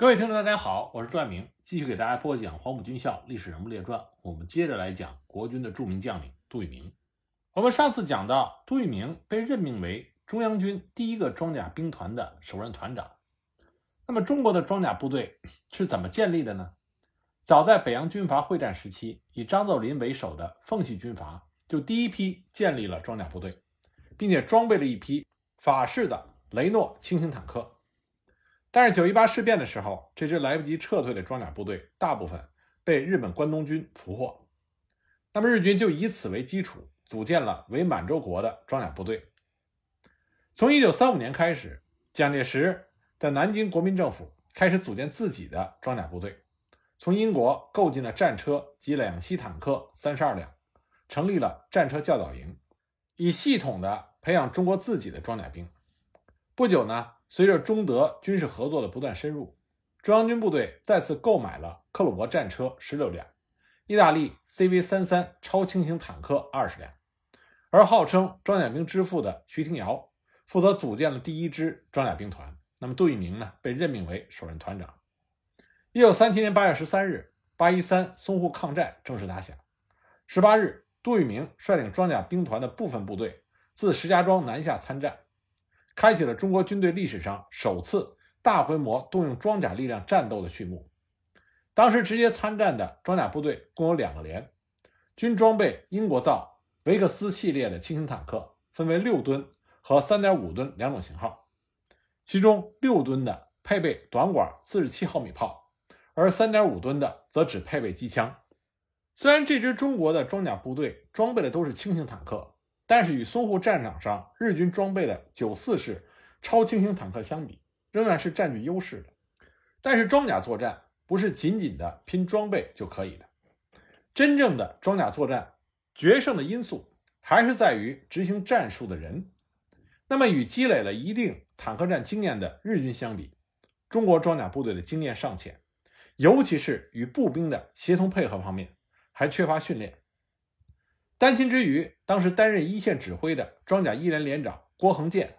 各位听众，大家好，我是段明，继续给大家播讲《黄埔军校历史人物列传》。我们接着来讲国军的著名将领杜聿明。我们上次讲到，杜聿明被任命为中央军第一个装甲兵团的首任团长。那么，中国的装甲部队是怎么建立的呢？早在北洋军阀会战时期，以张作霖为首的奉系军阀就第一批建立了装甲部队，并且装备了一批法式的雷诺轻型坦克。但是九一八事变的时候，这支来不及撤退的装甲部队大部分被日本关东军俘获。那么日军就以此为基础，组建了伪满洲国的装甲部队。从一九三五年开始，蒋介石的南京国民政府开始组建自己的装甲部队，从英国购进了战车及两栖坦克三十二辆，成立了战车教导营，以系统的培养中国自己的装甲兵。不久呢。随着中德军事合作的不断深入，中央军部队再次购买了克虏伯战车十六辆，意大利 CV 三三超轻型坦克二十辆，而号称装甲兵之父的徐廷瑶负责组建了第一支装甲兵团。那么杜聿明呢，被任命为首任团长。一九三七年八月十三日，八一三淞沪抗战正式打响。十八日，杜聿明率领装甲兵团的部分部队自石家庄南下参战。开启了中国军队历史上首次大规模动用装甲力量战斗的序幕。当时直接参战的装甲部队共有两个连，均装备英国造维克斯系列的轻型坦克，分为六吨和三点五吨两种型号。其中六吨的配备短管四十七毫米炮，而三点五吨的则只配备机枪。虽然这支中国的装甲部队装备的都是轻型坦克。但是与淞沪战场上日军装备的九四式超轻型坦克相比，仍然是占据优势的。但是装甲作战不是仅仅的拼装备就可以的，真正的装甲作战决胜的因素还是在于执行战术的人。那么与积累了一定坦克战经验的日军相比，中国装甲部队的经验尚浅，尤其是与步兵的协同配合方面还缺乏训练。担心之余，当时担任一线指挥的装甲一连连长郭恒建，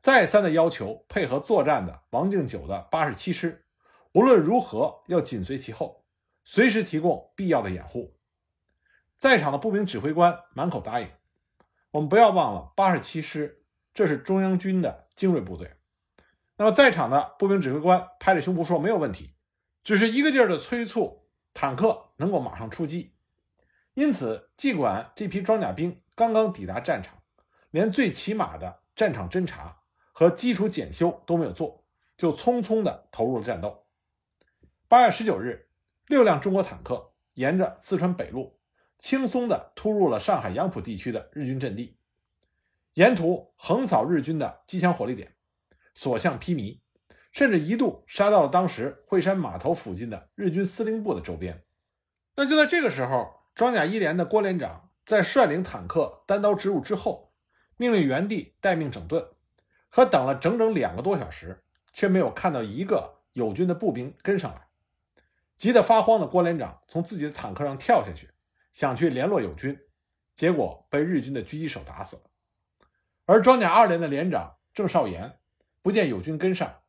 再三的要求配合作战的王敬久的八十七师，无论如何要紧随其后，随时提供必要的掩护。在场的步兵指挥官满口答应。我们不要忘了，八十七师这是中央军的精锐部队。那么，在场的步兵指挥官拍着胸脯说没有问题，只是一个劲儿的催促坦克能够马上出击。因此，尽管这批装甲兵刚刚抵达战场，连最起码的战场侦察和基础检修都没有做，就匆匆地投入了战斗。八月十九日，六辆中国坦克沿着四川北路，轻松地突入了上海杨浦地区的日军阵地，沿途横扫日军的机枪火力点，所向披靡，甚至一度杀到了当时惠山码头附近的日军司令部的周边。那就在这个时候。装甲一连的郭连长在率领坦克单刀直入之后，命令原地待命整顿，可等了整整两个多小时，却没有看到一个友军的步兵跟上来。急得发慌的郭连长从自己的坦克上跳下去，想去联络友军，结果被日军的狙击手打死了。而装甲二连的连长郑少岩不见友军跟上，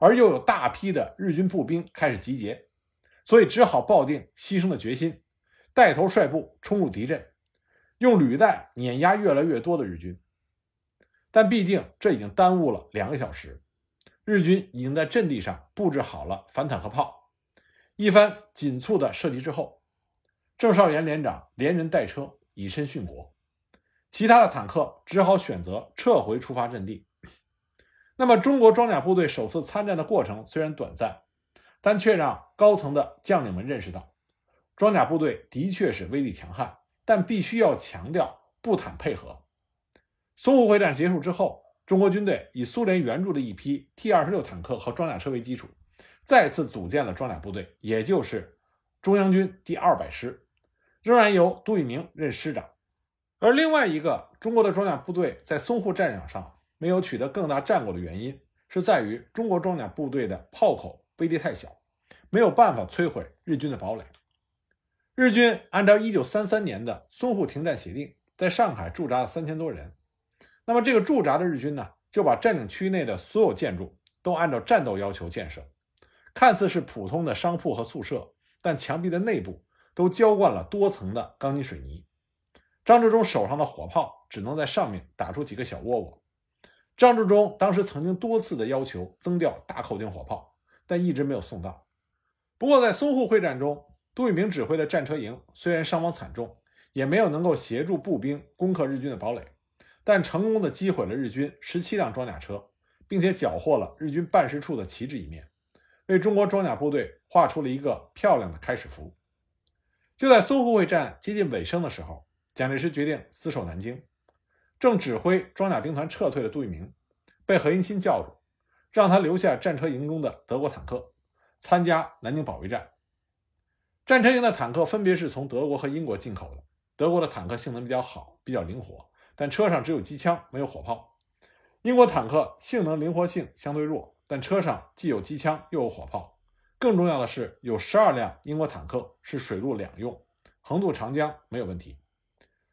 而又有大批的日军步兵开始集结，所以只好抱定牺牲的决心。带头率部冲入敌阵，用履带碾压越来越多的日军，但毕竟这已经耽误了两个小时。日军已经在阵地上布置好了反坦克炮，一番紧促的射击之后，郑少岩连长连人带车以身殉国，其他的坦克只好选择撤回出发阵地。那么，中国装甲部队首次参战的过程虽然短暂，但却让高层的将领们认识到。装甲部队的确是威力强悍，但必须要强调步坦配合。淞沪会战结束之后，中国军队以苏联援助的一批 T 二十六坦克和装甲车为基础，再次组建了装甲部队，也就是中央军第二百师，仍然由杜聿明任师长。而另外一个中国的装甲部队在淞沪战场上没有取得更大战果的原因，是在于中国装甲部队的炮口威力太小，没有办法摧毁日军的堡垒。日军按照一九三三年的淞沪停战协定，在上海驻扎了三千多人。那么，这个驻扎的日军呢，就把占领区内的所有建筑都按照战斗要求建设，看似是普通的商铺和宿舍，但墙壁的内部都浇灌了多层的钢筋水泥。张治中手上的火炮只能在上面打出几个小窝窝。张治中当时曾经多次的要求增调大口径火炮，但一直没有送到。不过，在淞沪会战中，杜聿明指挥的战车营虽然伤亡惨重，也没有能够协助步兵攻克日军的堡垒，但成功的击毁了日军十七辆装甲车，并且缴获了日军办事处的旗帜一面，为中国装甲部队画出了一个漂亮的开始符。就在淞沪会战接近尾声的时候，蒋介石决定死守南京。正指挥装甲兵团撤退的杜聿明，被何应钦叫住，让他留下战车营中的德国坦克，参加南京保卫战。战车营的坦克分别是从德国和英国进口的。德国的坦克性能比较好，比较灵活，但车上只有机枪，没有火炮。英国坦克性能灵活性相对弱，但车上既有机枪又有火炮。更重要的是，有十二辆英国坦克是水陆两用，横渡长江没有问题。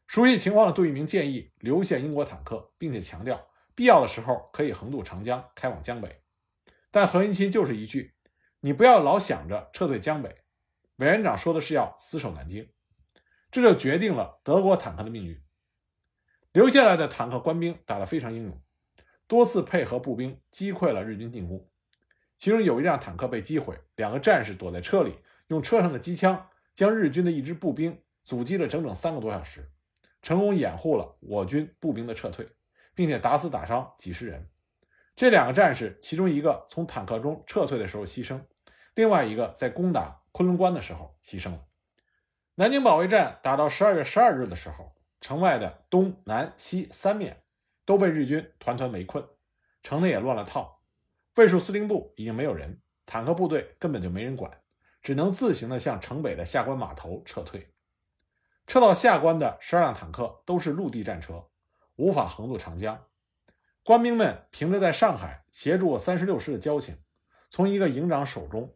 熟悉情况的杜聿明建议留下英国坦克，并且强调必要的时候可以横渡长江开往江北。但何应钦就是一句：“你不要老想着撤退江北。”委员长说的是要死守南京，这就决定了德国坦克的命运。留下来的坦克官兵打得非常英勇，多次配合步兵击溃了日军进攻。其中有一辆坦克被击毁，两个战士躲在车里，用车上的机枪将日军的一支步兵阻击了整整三个多小时。成功掩护了我军步兵的撤退，并且打死打伤几十人。这两个战士，其中一个从坦克中撤退的时候牺牲，另外一个在攻打昆仑关的时候牺牲了。南京保卫战打到十二月十二日的时候，城外的东南西三面都被日军团团围困，城内也乱了套。卫戍司令部已经没有人，坦克部队根本就没人管，只能自行的向城北的下关码头撤退。撤到下关的十二辆坦克都是陆地战车，无法横渡长江。官兵们凭着在上海协助三十六师的交情，从一个营长手中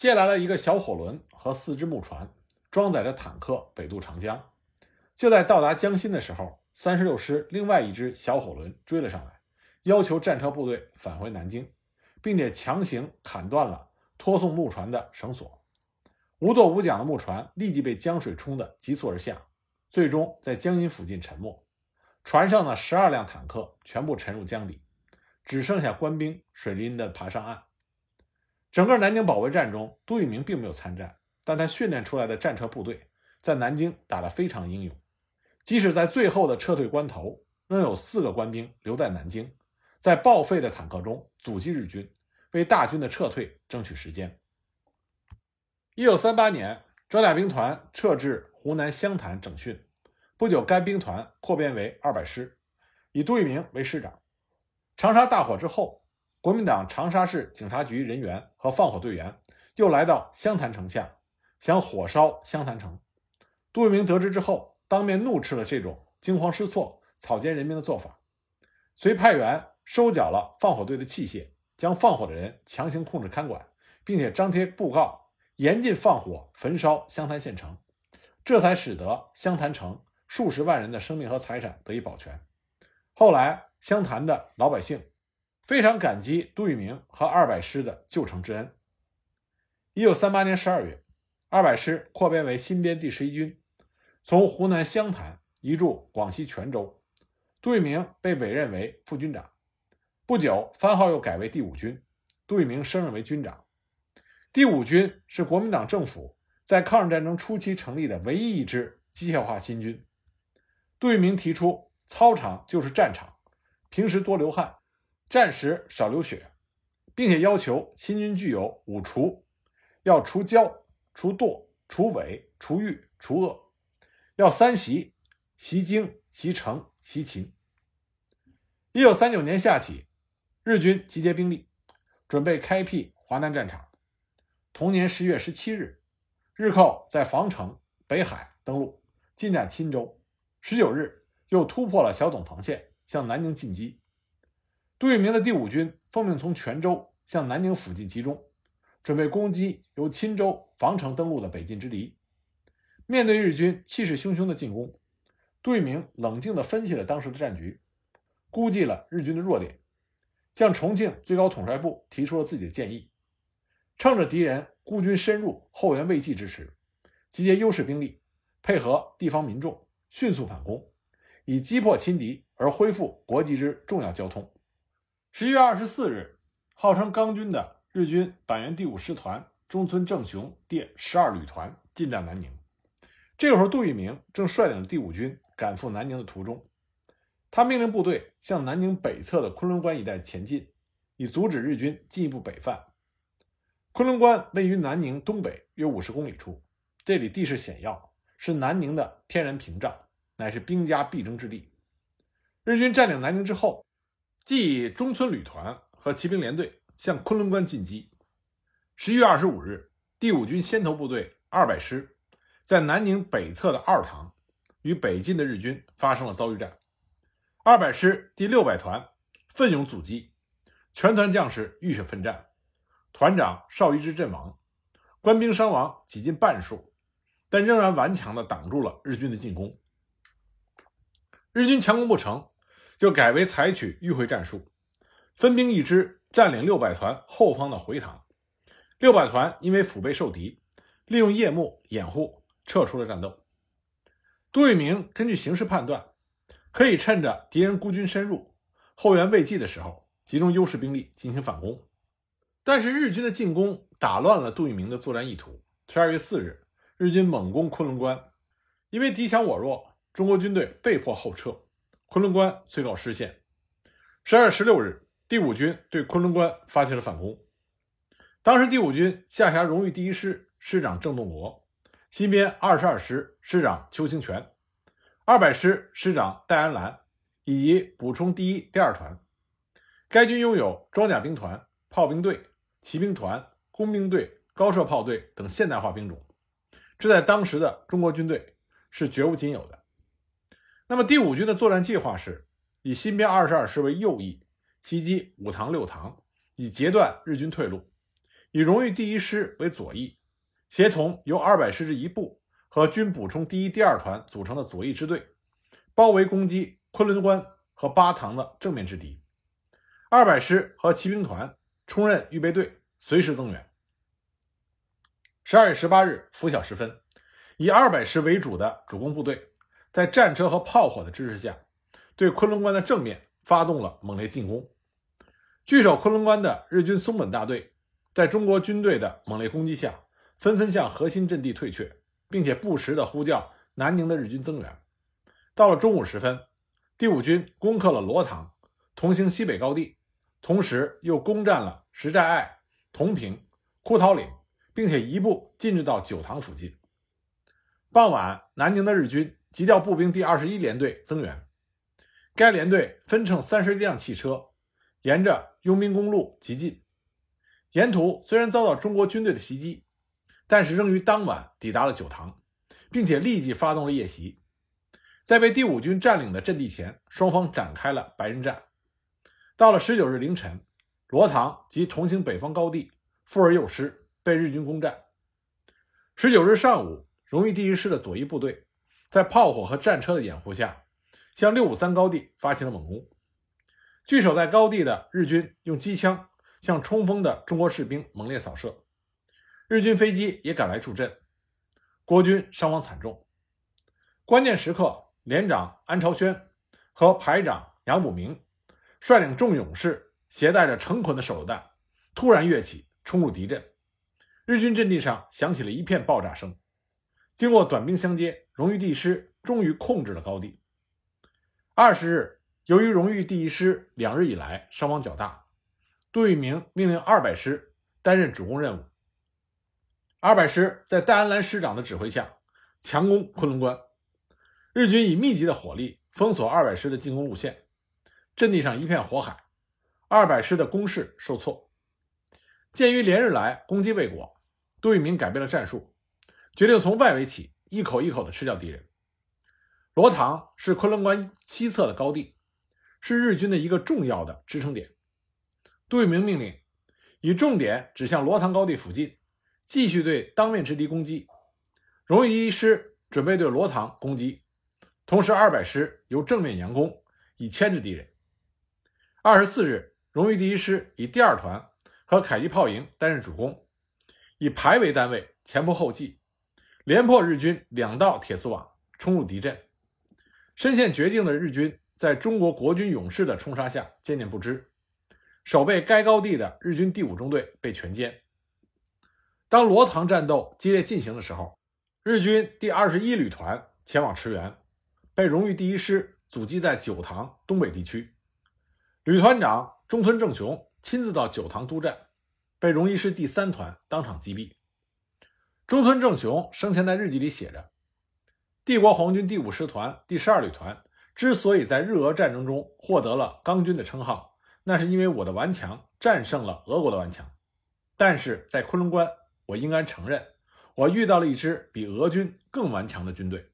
借来了一个小火轮和四只木船，装载着坦克北渡长江。就在到达江心的时候，三十六师另外一只小火轮追了上来，要求战车部队返回南京，并且强行砍断了拖送木船的绳索。无舵无桨的木船立即被江水冲得急速而下，最终在江阴附近沉没。船上的十二辆坦克全部沉入江底，只剩下官兵水淋淋地爬上岸。整个南京保卫战中，杜聿明并没有参战，但他训练出来的战车部队在南京打得非常英勇。即使在最后的撤退关头，仍有四个官兵留在南京，在报废的坦克中阻击日军，为大军的撤退争取时间。一九三八年，装甲兵团撤至湖南湘潭整训。不久，该兵团扩编为二百师，以杜聿明为师长。长沙大火之后，国民党长沙市警察局人员和放火队员又来到湘潭城下，想火烧湘潭城。杜聿明得知之后，当面怒斥了这种惊慌失措、草菅人命的做法，遂派员收缴了放火队的器械，将放火的人强行控制看管，并且张贴布告。严禁放火焚烧湘潭县城，这才使得湘潭城数十万人的生命和财产得以保全。后来，湘潭的老百姓非常感激杜聿明和二百师的救城之恩。一九三八年十二月，二百师扩编为新编第十一军，从湖南湘潭移驻广西全州。杜聿明被委任为副军长。不久，番号又改为第五军，杜聿明升任为军长。第五军是国民党政府在抗日战争初期成立的唯一一支机械化新军。杜聿明提出，操场就是战场，平时多流汗，战时少流血，并且要求新军具有五除：要除骄、除惰、除伪、除欲、除恶；要三习：习精、习诚、习勤。一九三九年夏起，日军集结兵力，准备开辟华南战场。同年十月十七日，日寇在防城、北海登陆，进占钦州。十九日，又突破了小董防线，向南京进击。杜聿明的第五军奉命从泉州向南宁附近集中，准备攻击由钦州、防城登陆的北进之敌。面对日军气势汹汹的进攻，杜聿明冷静地分析了当时的战局，估计了日军的弱点，向重庆最高统帅部提出了自己的建议。趁着敌人孤军深入、后援未继之时，集结优势兵力，配合地方民众，迅速反攻，以击破侵敌而恢复国际之重要交通。十一月二十四日，号称钢军的日军板垣第五师团中村正雄第十二旅团进占南宁。这个时候，杜聿明正率领第五军赶赴南宁的途中，他命令部队向南宁北侧的昆仑关一带前进，以阻止日军进一步北犯。昆仑关位于南宁东北约五十公里处，这里地势险要，是南宁的天然屏障，乃是兵家必争之地。日军占领南宁之后，即以中村旅团和骑兵连队向昆仑关进击。十一月二十五日，第五军先头部队二百师在南宁北侧的二塘与北进的日军发生了遭遇战。二百师第六百团奋勇阻击，全团将士浴血奋战。团长邵一之阵亡，官兵伤亡几近半数，但仍然顽强地挡住了日军的进攻。日军强攻不成，就改为采取迂回战术，分兵一支占领六百团后方的回塘。六百团因为腹背受敌，利用夜幕掩护，撤出了战斗。杜聿明根据形势判断，可以趁着敌人孤军深入、后援未继的时候，集中优势兵力进行反攻。但是日军的进攻打乱了杜聿明的作战意图。十二月四日，日军猛攻昆仑关，因为敌强我弱，中国军队被迫后撤，昆仑关遂告失陷。十二月十六日，第五军对昆仑关发起了反攻。当时第五军下辖荣誉第一师师长郑洞国，新编二十二师师长邱清泉，二百师师长戴安澜，以及补充第一、第二团。该军拥有装甲兵团、炮兵队。骑兵团、工兵队、高射炮队等现代化兵种，这在当时的中国军队是绝无仅有的。那么第五军的作战计划是以新编二十二师为右翼，袭击五塘六塘，以截断日军退路；以荣誉第一师为左翼，协同由二百师之一部和军补充第一、第二团组成的左翼支队，包围攻击昆仑关和巴塘的正面之敌。二百师和骑兵团。充任预备队，随时增援。十二月十八日拂晓时分，以二百师为主的主攻部队，在战车和炮火的支持下，对昆仑关的正面发动了猛烈进攻。据守昆仑关的日军松本大队，在中国军队的猛烈攻击下，纷纷向核心阵地退却，并且不时地呼叫南宁的日军增援。到了中午时分，第五军攻克了罗塘，同行西北高地。同时又攻占了石寨隘、同平、枯桃岭，并且一步进至到九塘附近。傍晚，南宁的日军急调步兵第二十一联队增援，该联队分乘三十一辆汽车，沿着佣兵公路急进。沿途虽然遭到中国军队的袭击，但是仍于当晚抵达了九塘，并且立即发动了夜袭。在被第五军占领的阵地前，双方展开了白刃战。到了十九日凌晨，罗塘及同行北方高地富而又失，被日军攻占。十九日上午，荣誉第一师的左翼部队在炮火和战车的掩护下，向六五三高地发起了猛攻。据守在高地的日军用机枪向冲锋的中国士兵猛烈扫射，日军飞机也赶来助阵，国军伤亡惨重。关键时刻，连长安朝轩和排长杨补明。率领众勇士，携带着成捆的手榴弹，突然跃起，冲入敌阵。日军阵地上响起了一片爆炸声。经过短兵相接，荣誉第一师终于控制了高地。二十日，由于荣誉第一师两日以来伤亡较大，杜聿明命令二百师担任主攻任务。二百师在戴安澜师长的指挥下，强攻昆仑关。日军以密集的火力封锁二百师的进攻路线。阵地上一片火海，二百师的攻势受挫。鉴于连日来攻击未果，杜聿明改变了战术，决定从外围起，一口一口地吃掉敌人。罗塘是昆仑关西侧的高地，是日军的一个重要的支撑点。杜聿明命令以重点指向罗塘高地附近，继续对当面之敌攻击。荣誉第一师准备对罗塘攻击，同时二百师由正面佯攻，以牵制敌人。二十四日，荣誉第一师以第二团和迫击炮营担任主攻，以排为单位前仆后继，连破日军两道铁丝网，冲入敌阵。身陷绝境的日军，在中国国军勇士的冲杀下渐渐不支，守备该高地的日军第五中队被全歼。当罗塘战斗激烈进行的时候，日军第二十一旅团前往驰援，被荣誉第一师阻击在九塘东北地区。旅团长中村正雄亲自到九塘督战，被荣誉师第三团当场击毙。中村正雄生前在日记里写着：“帝国皇军第五师团第十二旅团之所以在日俄战争中获得了钢军的称号，那是因为我的顽强战胜了俄国的顽强。但是在昆仑关。”我应该承认，我遇到了一支比俄军更顽强的军队。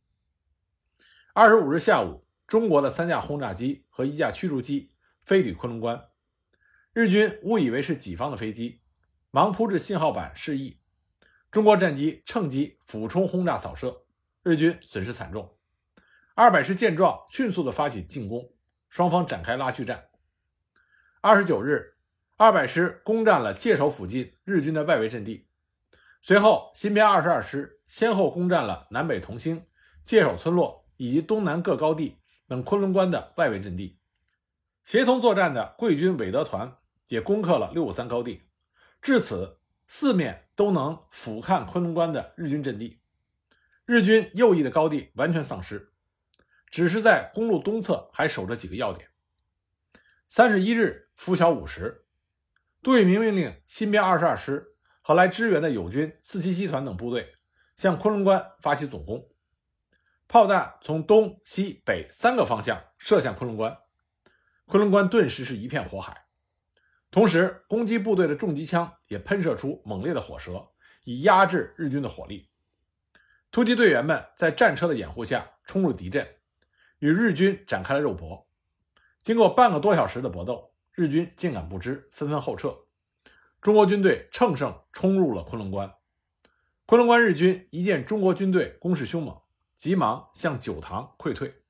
二十五日下午，中国的三架轰炸机和一架驱逐机飞抵昆仑关，日军误以为是己方的飞机，忙铺置信号板示意。中国战机趁机俯冲轰炸扫射，日军损失惨重。二百师见状，迅速地发起进攻，双方展开拉锯战。二十九日，二百师攻占了界首附近日军的外围阵地。随后，新编二十二师先后攻占了南北同心、界首村落以及东南各高地等昆仑关的外围阵地。协同作战的桂军韦德团也攻克了六五三高地。至此，四面都能俯瞰昆仑关的日军阵地。日军右翼的高地完全丧失，只是在公路东侧还守着几个要点。三十一日拂晓五时，杜聿明命令新编二十二师。和来支援的友军四七七团等部队向昆仑关发起总攻，炮弹从东西北三个方向射向昆仑关，昆仑关顿时是一片火海。同时，攻击部队的重机枪也喷射出猛烈的火舌，以压制日军的火力。突击队员们在战车的掩护下冲入敌阵，与日军展开了肉搏。经过半个多小时的搏斗，日军竟敢不知，纷纷后撤。中国军队乘胜冲入了昆仑关，昆仑关日军一见中国军队攻势凶猛，急忙向九塘溃退。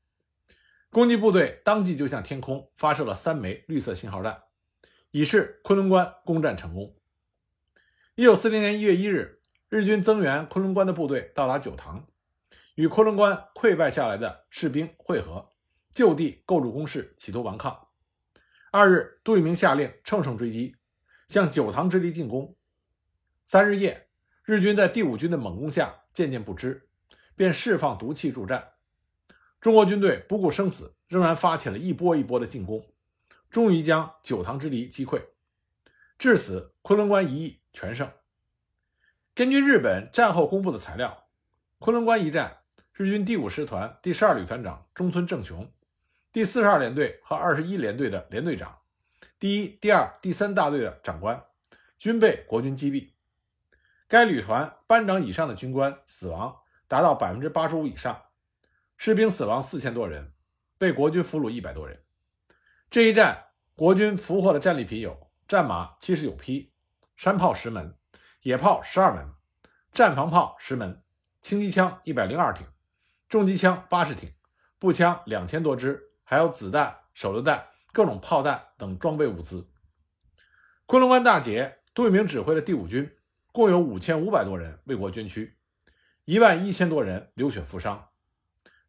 攻击部队当即就向天空发射了三枚绿色信号弹，以示昆仑关攻占成功。一九四零年一月一日，日军增援昆仑关的部队到达九塘，与昆仑关溃败下来的士兵会合，就地构筑工事，企图顽抗。二日，杜聿明下令乘胜追击。向九塘之地进攻。三日夜，日军在第五军的猛攻下渐渐不支，便释放毒气助战。中国军队不顾生死，仍然发起了一波一波的进攻，终于将九塘之敌击溃。至此，昆仑关一役全胜。根据日本战后公布的材料，昆仑关一战，日军第五师团第十二旅团长中村正雄，第四十二联队和二十一联队的联队长。第一、第二、第三大队的长官均被国军击毙，该旅团班长以上的军官死亡达到百分之八十五以上，士兵死亡四千多人，被国军俘虏一百多人。这一战，国军俘获的战利品有战马七十九匹、山炮十门、野炮十二门、战防炮十门、轻机枪一百零二挺、重机枪八十挺、步枪两千多支，还有子弹、手榴弹。各种炮弹等装备物资。昆仑关大捷，杜聿明指挥的第五军共有五千五百多人为国捐躯，一万一千多人流血负伤。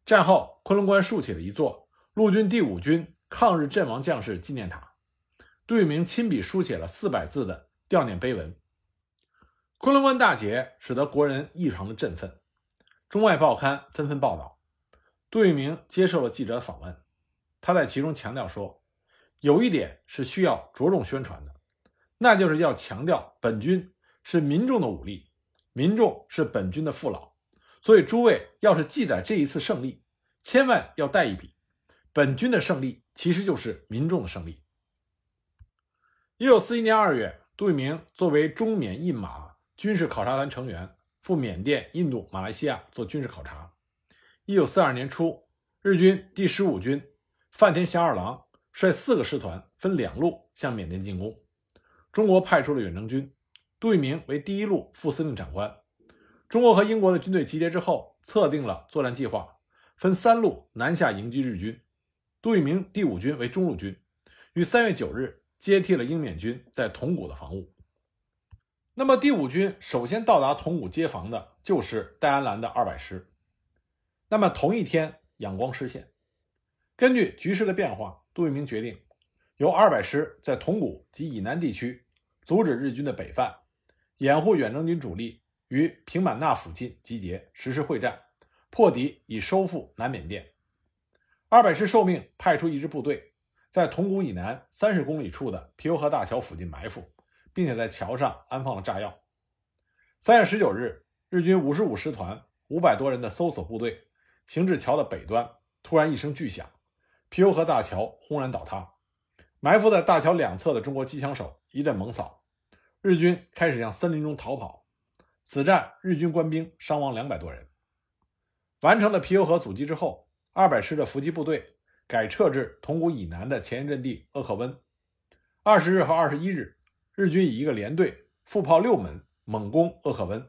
战后，昆仑关竖起了一座陆军第五军抗日阵亡将士纪念塔，杜聿明亲笔书写了四百字的悼念碑文。昆仑关大捷使得国人异常的振奋，中外报刊纷纷报道。杜聿明接受了记者访问，他在其中强调说。有一点是需要着重宣传的，那就是要强调本军是民众的武力，民众是本军的父老。所以诸位要是记载这一次胜利，千万要带一笔，本军的胜利其实就是民众的胜利。一九四一年二月，杜聿明作为中缅印马军事考察团成员赴缅甸、印度、马来西亚做军事考察。一九四二年初，日军第十五军范田祥二郎。率四个师团分两路向缅甸进攻，中国派出了远征军，杜聿明为第一路副司令长官。中国和英国的军队集结之后，测定了作战计划，分三路南下迎击日军。杜聿明第五军为中路军，于三月九日接替了英缅军在铜鼓的防务。那么第五军首先到达铜鼓接防的就是戴安澜的二百师。那么同一天，仰光失陷。根据局势的变化，杜聿明决定由二百师在铜鼓及以南地区阻止日军的北犯，掩护远征军主力于平满纳附近集结，实施会战，破敌以收复南缅甸。二百师受命派出一支部队，在铜鼓以南三十公里处的皮尤河大桥附近埋伏，并且在桥上安放了炸药。三月十九日，日军五十五师团五百多人的搜索部队。行至桥的北端，突然一声巨响，皮尤河大桥轰然倒塌。埋伏在大桥两侧的中国机枪手一阵猛扫，日军开始向森林中逃跑。此战日军官兵伤亡两百多人。完成了皮尤河阻击之后，二百师的伏击部队改撤至铜鼓以南的前沿阵地鄂克温。二十日和二十一日，日军以一个连队副炮六门猛攻鄂克温，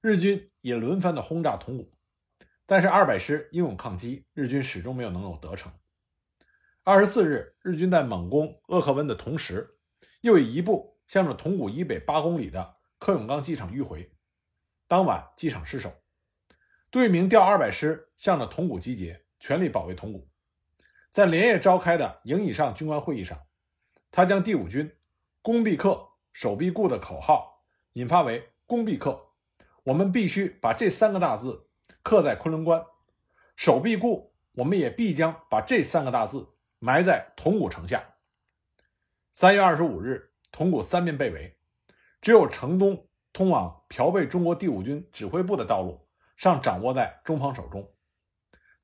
日军也轮番的轰炸铜鼓。但是二百师英勇抗击，日军始终没有能够得逞。二十四日，日军在猛攻鄂克温的同时，又以一部向着铜鼓以北八公里的柯永刚机场迂回。当晚机场失守，杜聿明调二百师向着铜鼓集结，全力保卫铜鼓。在连夜召开的营以上军官会议上，他将第五军“攻必克，守必固”的口号引发为“攻必克”，我们必须把这三个大字。刻在昆仑关，守必固，我们也必将把这三个大字埋在铜鼓城下。三月二十五日，铜鼓三面被围，只有城东通往朴备中国第五军指挥部的道路尚掌握在中方手中。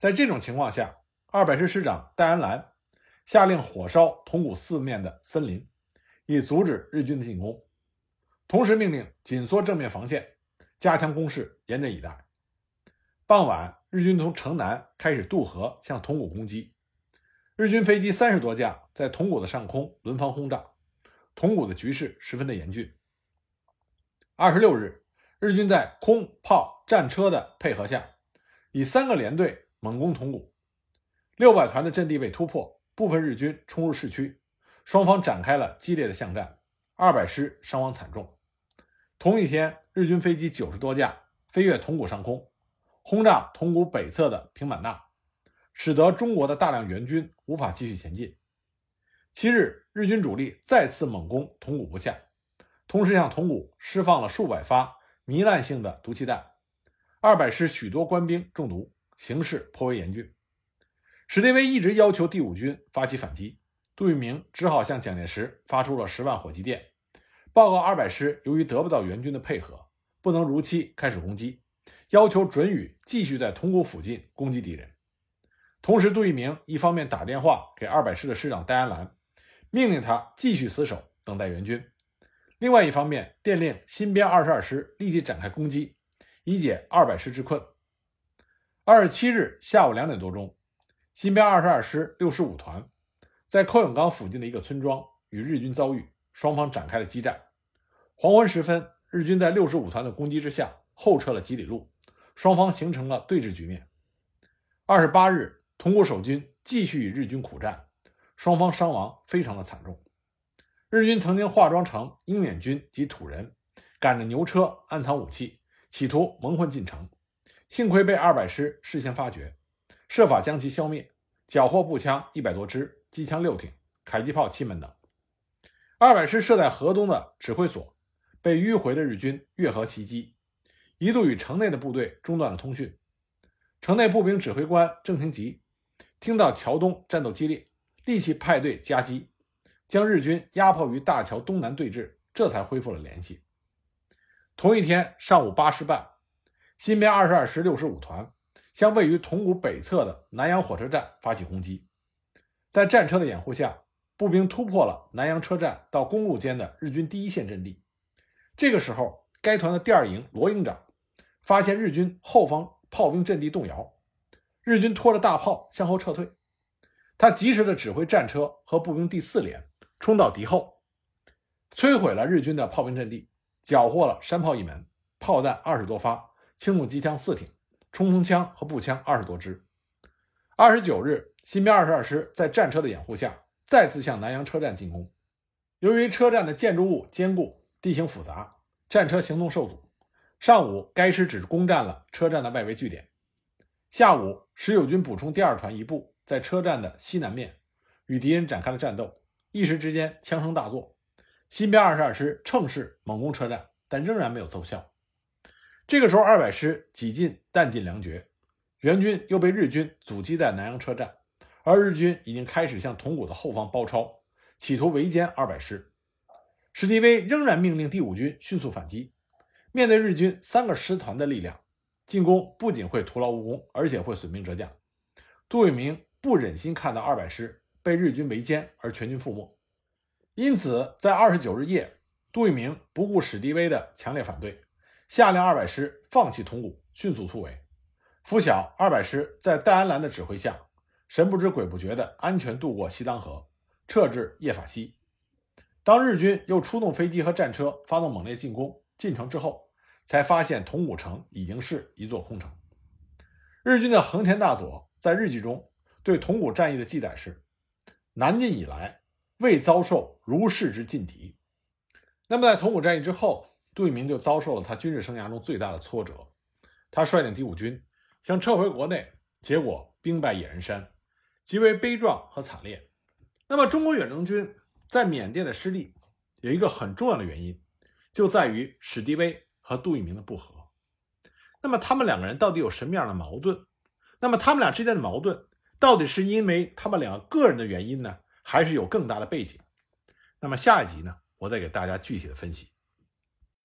在这种情况下，二百师师长戴安澜下令火烧铜鼓四面的森林，以阻止日军的进攻，同时命令紧缩正面防线，加强攻势，严阵以待。傍晚，日军从城南开始渡河向铜鼓攻击。日军飞机三十多架在铜鼓的上空轮番轰炸，铜鼓的局势十分的严峻。二十六日，日军在空炮战车的配合下，以三个连队猛攻铜鼓。六百团的阵地被突破，部分日军冲入市区，双方展开了激烈的巷战。二百师伤亡惨重。同一天，日军飞机九十多架飞越铜鼓上空。轰炸铜鼓北侧的平满纳，使得中国的大量援军无法继续前进。七日，日军主力再次猛攻铜鼓不下，同时向铜鼓释放了数百发糜烂性的毒气弹。二百师许多官兵中毒，形势颇为严峻。史迪威一直要求第五军发起反击，杜聿明只好向蒋介石发出了十万火急电，报告二百师由于得不到援军的配合，不能如期开始攻击。要求准予继续在铜鼓附近攻击敌人。同时，杜聿明一方面打电话给二百师的师长戴安澜，命令他继续死守，等待援军；另外一方面电令新编二十二师立即展开攻击，以解二百师之困。二十七日下午两点多钟，新编二十二师六十五团在寇永刚附近的一个村庄与日军遭遇，双方展开了激战。黄昏时分，日军在六十五团的攻击之下后撤了几里路。双方形成了对峙局面。二十八日，铜鼓守军继续与日军苦战，双方伤亡非常的惨重。日军曾经化妆成英缅军及土人，赶着牛车暗藏武器，企图蒙混进城。幸亏被二百师事先发觉，设法将其消灭，缴获步枪一百多支、机枪六挺、迫击炮七门等。二百师设在河东的指挥所被迂回的日军越河袭击。一度与城内的部队中断了通讯，城内步兵指挥官郑廷吉听到桥东战斗激烈，立即派队夹击，将日军压迫于大桥东南对峙，这才恢复了联系。同一天上午八时半，新编二十二师六十五团向位于铜鼓北侧的南阳火车站发起攻击，在战车的掩护下，步兵突破了南阳车站到公路间的日军第一线阵地。这个时候，该团的第二营罗营长。发现日军后方炮兵阵地动摇，日军拖着大炮向后撤退，他及时的指挥战车和步兵第四连冲到敌后，摧毁了日军的炮兵阵地，缴获了山炮一门、炮弹二十多发、轻重机枪四挺、冲锋枪和步枪二十多支。二十九日，新编二十二师在战车的掩护下，再次向南阳车站进攻。由于车站的建筑物坚固，地形复杂。战车行动受阻。上午，该师只攻占了车站的外围据点。下午，十九军补充第二团一部在车站的西南面与敌人展开了战斗，一时之间枪声大作。新编二十二师乘势猛攻车站，但仍然没有奏效。这个时候，二百师几近弹尽粮绝，援军又被日军阻击在南阳车站，而日军已经开始向铜鼓的后方包抄，企图围歼二百师。史迪威仍然命令第五军迅速反击。面对日军三个师团的力量，进攻不仅会徒劳无功，而且会损兵折将。杜聿明不忍心看到二百师被日军围歼而全军覆没。因此，在二十九日夜，杜聿明不顾史迪威的强烈反对，下令二百师放弃铜鼓，迅速突围。拂晓，二百师在戴安澜的指挥下，神不知鬼不觉地安全渡过西当河，撤至叶法溪。当日军又出动飞机和战车发动猛烈进攻进城之后，才发现铜鼓城已经是一座空城。日军的横田大佐在日记中对铜鼓战役的记载是：南进以来。未遭受如是之劲敌。那么，在铜鼓战役之后，杜聿明就遭受了他军事生涯中最大的挫折。他率领第五军想撤回国内，结果兵败野人山，极为悲壮和惨烈。那么，中国远征军在缅甸的失利有一个很重要的原因，就在于史迪威和杜聿明的不和。那么，他们两个人到底有什么样的矛盾？那么，他们俩之间的矛盾到底是因为他们两个个人的原因呢？还是有更大的背景。那么下一集呢，我再给大家具体的分析。